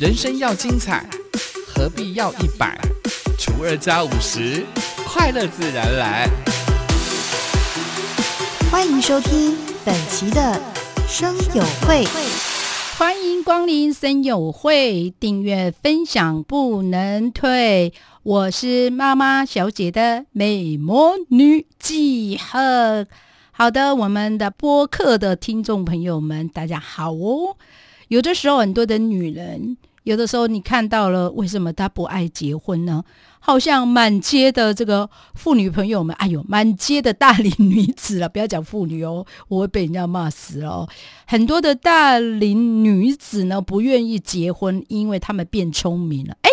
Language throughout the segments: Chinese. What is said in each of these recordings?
人生要精彩，何必要一百除二加五十？快乐自然来。欢迎收听本期的生友会，欢迎光临生友会，订阅分享不能退。我是妈妈小姐的美魔女季贺。好的，我们的播客的听众朋友们，大家好哦。有的时候，很多的女人，有的时候你看到了，为什么他不爱结婚呢？好像满街的这个妇女朋友们，哎呦，满街的大龄女子了，不要讲妇女哦，我会被人家骂死哦。很多的大龄女子呢，不愿意结婚，因为她们变聪明了。哎。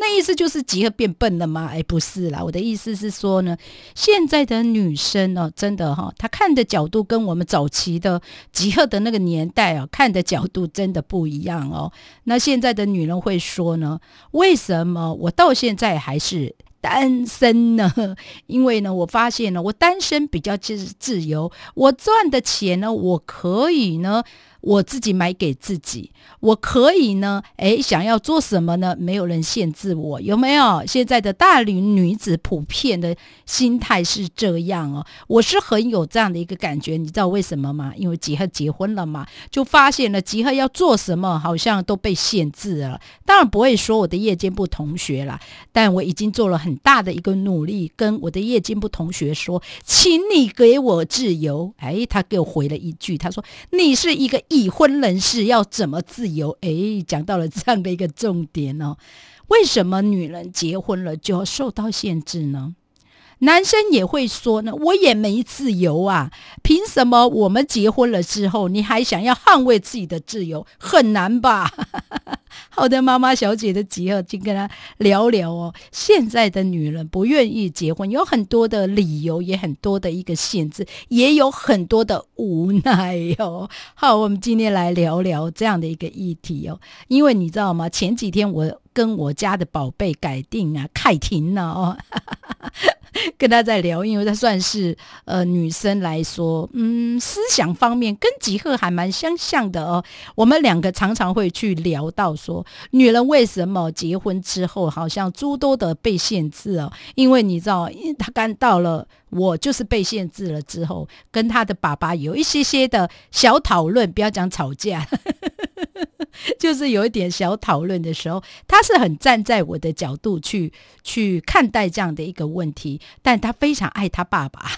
那意思就是吉赫变笨了吗？哎，不是啦，我的意思是说呢，现在的女生呢，真的哈，她看的角度跟我们早期的吉赫的那个年代啊，看的角度真的不一样哦。那现在的女人会说呢，为什么我到现在还是单身呢？因为呢，我发现呢，我单身比较自自由，我赚的钱呢，我可以呢。我自己买给自己，我可以呢，诶，想要做什么呢？没有人限制我，有没有？现在的大龄女子普遍的心态是这样哦，我是很有这样的一个感觉，你知道为什么吗？因为吉赫结婚了嘛，就发现了吉赫要做什么好像都被限制了。当然不会说我的夜间部同学啦，但我已经做了很大的一个努力，跟我的夜间部同学说，请你给我自由。哎，他给我回了一句，他说你是一个。已婚人士要怎么自由？诶，讲到了这样的一个重点哦。为什么女人结婚了就要受到限制呢？男生也会说呢，我也没自由啊，凭什么我们结婚了之后，你还想要捍卫自己的自由？很难吧？好的，妈妈小姐的集合，就跟他聊聊哦。现在的女人不愿意结婚，有很多的理由，也很多的一个限制，也有很多的无奈哦。好，我们今天来聊聊这样的一个议题哦。因为你知道吗？前几天我跟我家的宝贝改定啊，凯婷了哦。跟他在聊，因为他算是呃女生来说，嗯，思想方面跟吉赫还蛮相像的哦。我们两个常常会去聊到说，女人为什么结婚之后好像诸多的被限制哦？因为你知道，因他刚到了，我就是被限制了之后，跟他的爸爸有一些些的小讨论，不要讲吵架。就是有一点小讨论的时候，他是很站在我的角度去去看待这样的一个问题，但他非常爱他爸爸，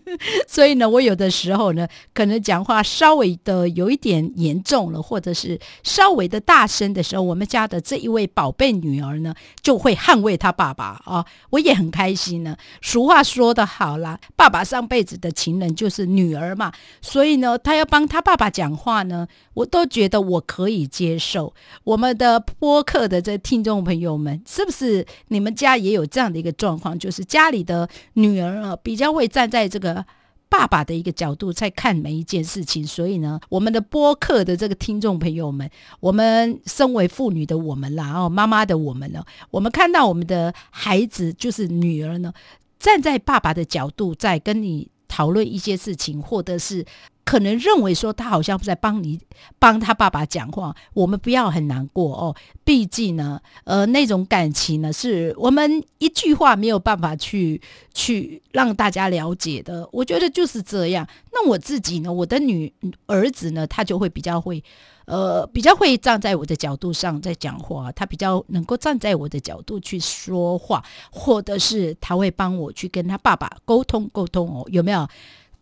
所以呢，我有的时候呢，可能讲话稍微的有一点严重了，或者是稍微的大声的时候，我们家的这一位宝贝女儿呢，就会捍卫他爸爸啊，我也很开心呢。俗话说得好啦，爸爸上辈子的情人就是女儿嘛，所以呢，他要帮他爸爸讲话呢，我都觉得我可以接。接受我们的播客的这听众朋友们，是不是你们家也有这样的一个状况？就是家里的女儿啊，比较会站在这个爸爸的一个角度在看每一件事情。所以呢，我们的播客的这个听众朋友们，我们身为妇女的我们啦，哦，妈妈的我们呢，我们看到我们的孩子就是女儿呢，站在爸爸的角度在跟你讨论一些事情，或者是。可能认为说他好像在帮你帮他爸爸讲话，我们不要很难过哦。毕竟呢，呃，那种感情呢，是我们一句话没有办法去去让大家了解的。我觉得就是这样。那我自己呢，我的女儿子呢，他就会比较会，呃，比较会站在我的角度上在讲话，他比较能够站在我的角度去说话，或者是他会帮我去跟他爸爸沟通沟通哦，有没有？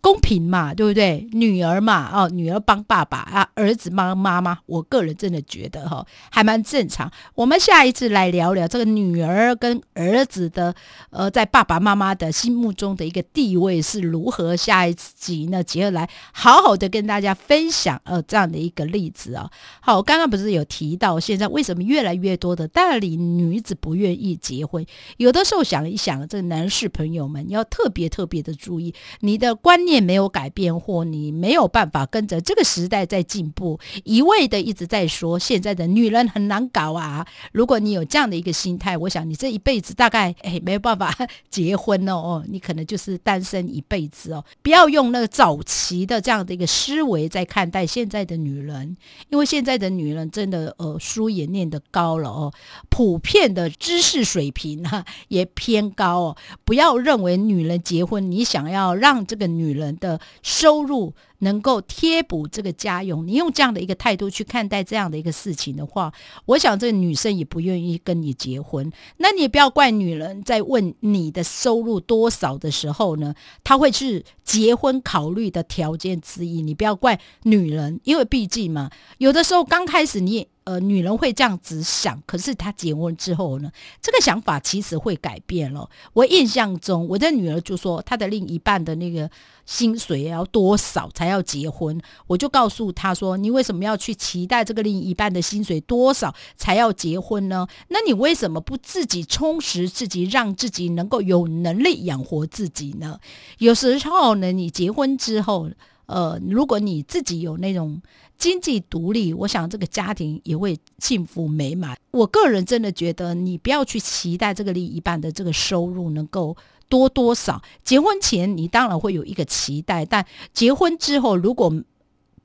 公平嘛，对不对？女儿嘛，哦，女儿帮爸爸啊，儿子帮妈妈。我个人真的觉得哈，还蛮正常。我们下一次来聊聊这个女儿跟儿子的，呃，在爸爸妈妈的心目中的一个地位是如何。下一集呢，接着来好好的跟大家分享呃这样的一个例子啊。好，刚刚不是有提到，现在为什么越来越多的大龄女子不愿意结婚？有的时候想一想，这个男士朋友们要特别特别的注意，你的观念。念没有改变，或你没有办法跟着这个时代在进步，一味的一直在说现在的女人很难搞啊。如果你有这样的一个心态，我想你这一辈子大概哎没有办法 结婚哦哦，你可能就是单身一辈子哦。不要用那个早期的这样的一个思维在看待现在的女人，因为现在的女人真的呃书也念得高了哦，普遍的知识水平哈也偏高哦。不要认为女人结婚，你想要让这个女人人的收入。能够贴补这个家用，你用这样的一个态度去看待这样的一个事情的话，我想这个女生也不愿意跟你结婚。那你也不要怪女人在问你的收入多少的时候呢，她会是结婚考虑的条件之一。你不要怪女人，因为毕竟嘛，有的时候刚开始你。呃，女人会这样子想，可是她结婚之后呢，这个想法其实会改变了。我印象中，我的女儿就说，她的另一半的那个薪水要多少才要要结婚？我就告诉他说，你为什么要去期待这个另一半的薪水多少才要结婚呢？那你为什么不自己充实自己，让自己能够有能力养活自己呢？有时候呢，你结婚之后。呃，如果你自己有那种经济独立，我想这个家庭也会幸福美满。我个人真的觉得，你不要去期待这个另一半的这个收入能够多多少。结婚前你当然会有一个期待，但结婚之后如果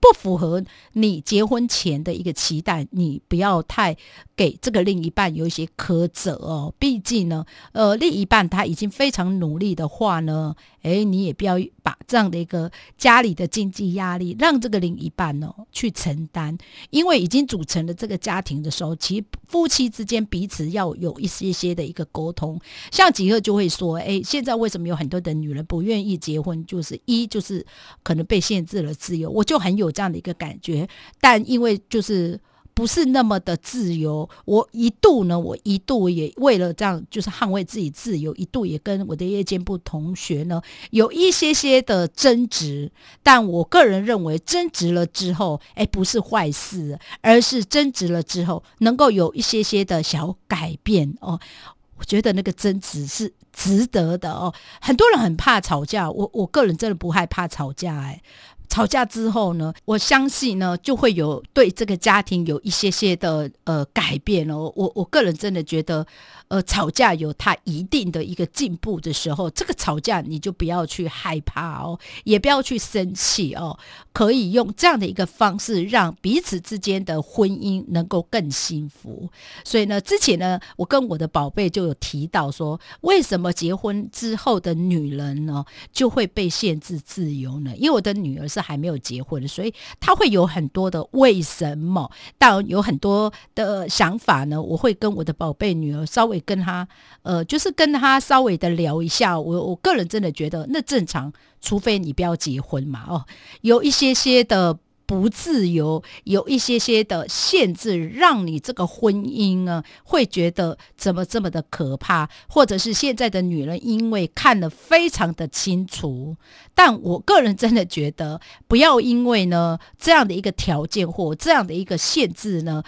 不符合你结婚前的一个期待，你不要太给这个另一半有一些苛责哦。毕竟呢，呃，另一半他已经非常努力的话呢。哎，你也不要把这样的一个家里的经济压力让这个另一半哦去承担，因为已经组成了这个家庭的时候，其实夫妻之间彼此要有一些些的一个沟通。像几个就会说，哎，现在为什么有很多的女人不愿意结婚？就是一就是可能被限制了自由，我就很有这样的一个感觉，但因为就是。不是那么的自由。我一度呢，我一度也为了这样，就是捍卫自己自由，一度也跟我的夜间部同学呢有一些些的争执。但我个人认为，争执了之后，哎，不是坏事，而是争执了之后能够有一些些的小改变哦。我觉得那个争执是值得的哦。很多人很怕吵架，我我个人真的不害怕吵架，哎。吵架之后呢，我相信呢，就会有对这个家庭有一些些的呃改变哦。我我个人真的觉得。呃，吵架有他一定的一个进步的时候，这个吵架你就不要去害怕哦，也不要去生气哦，可以用这样的一个方式，让彼此之间的婚姻能够更幸福。所以呢，之前呢，我跟我的宝贝就有提到说，为什么结婚之后的女人呢就会被限制自由呢？因为我的女儿是还没有结婚，所以他会有很多的为什么，但有很多的想法呢，我会跟我的宝贝女儿稍微。跟他，呃，就是跟他稍微的聊一下，我我个人真的觉得那正常，除非你不要结婚嘛，哦，有一些些的不自由，有一些些的限制，让你这个婚姻呢会觉得怎么这么的可怕，或者是现在的女人因为看得非常的清楚，但我个人真的觉得不要因为呢这样的一个条件或这样的一个限制呢。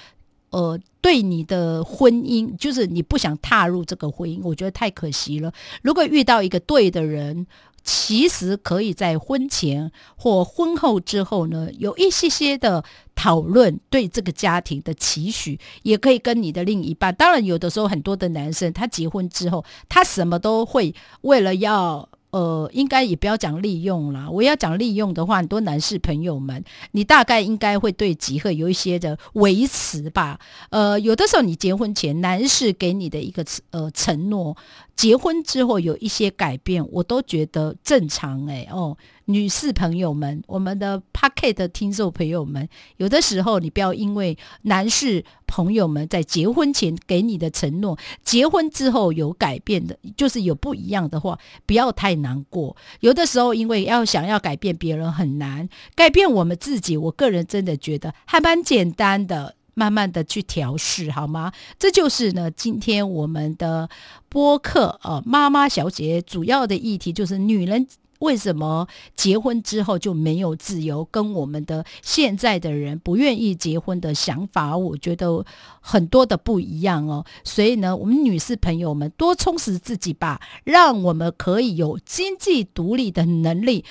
呃，对你的婚姻，就是你不想踏入这个婚姻，我觉得太可惜了。如果遇到一个对的人，其实可以在婚前或婚后之后呢，有一些些的讨论，对这个家庭的期许，也可以跟你的另一半。当然，有的时候很多的男生，他结婚之后，他什么都会为了要。呃，应该也不要讲利用啦。我要讲利用的话，很多男士朋友们，你大概应该会对集合有一些的维持吧。呃，有的时候你结婚前，男士给你的一个呃承诺，结婚之后有一些改变，我都觉得正常。哎，哦。女士朋友们，我们的 Pocket 听众朋友们，有的时候你不要因为男士朋友们在结婚前给你的承诺，结婚之后有改变的，就是有不一样的话，不要太难过。有的时候，因为要想要改变别人很难，改变我们自己，我个人真的觉得还蛮简单的，慢慢的去调试，好吗？这就是呢，今天我们的播客呃，妈妈小姐主要的议题就是女人。为什么结婚之后就没有自由？跟我们的现在的人不愿意结婚的想法，我觉得很多的不一样哦。所以呢，我们女士朋友们多充实自己吧，让我们可以有经济独立的能力。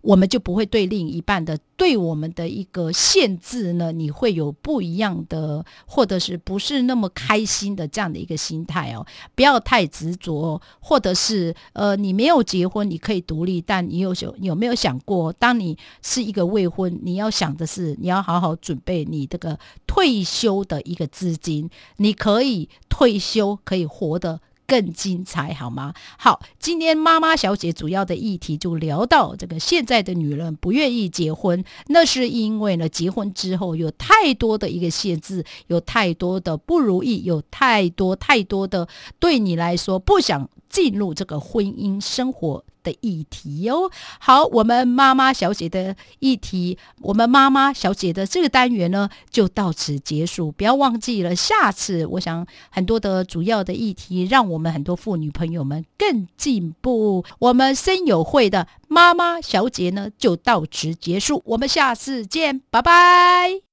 我们就不会对另一半的对我们的一个限制呢，你会有不一样的，或者是不是那么开心的这样的一个心态哦。不要太执着，或者是呃，你没有结婚，你可以独立，但你有有有没有想过，当你是一个未婚，你要想的是，你要好好准备你这个退休的一个资金，你可以退休，可以活得。更精彩好吗？好，今天妈妈小姐主要的议题就聊到这个现在的女人不愿意结婚，那是因为呢，结婚之后有太多的一个限制，有太多的不如意，有太多太多的对你来说不想进入这个婚姻生活。的议题哟，好，我们妈妈小姐的议题，我们妈妈小姐的这个单元呢，就到此结束。不要忘记了，下次我想很多的主要的议题，让我们很多妇女朋友们更进步。我们生友会的妈妈小姐呢，就到此结束。我们下次见，拜拜。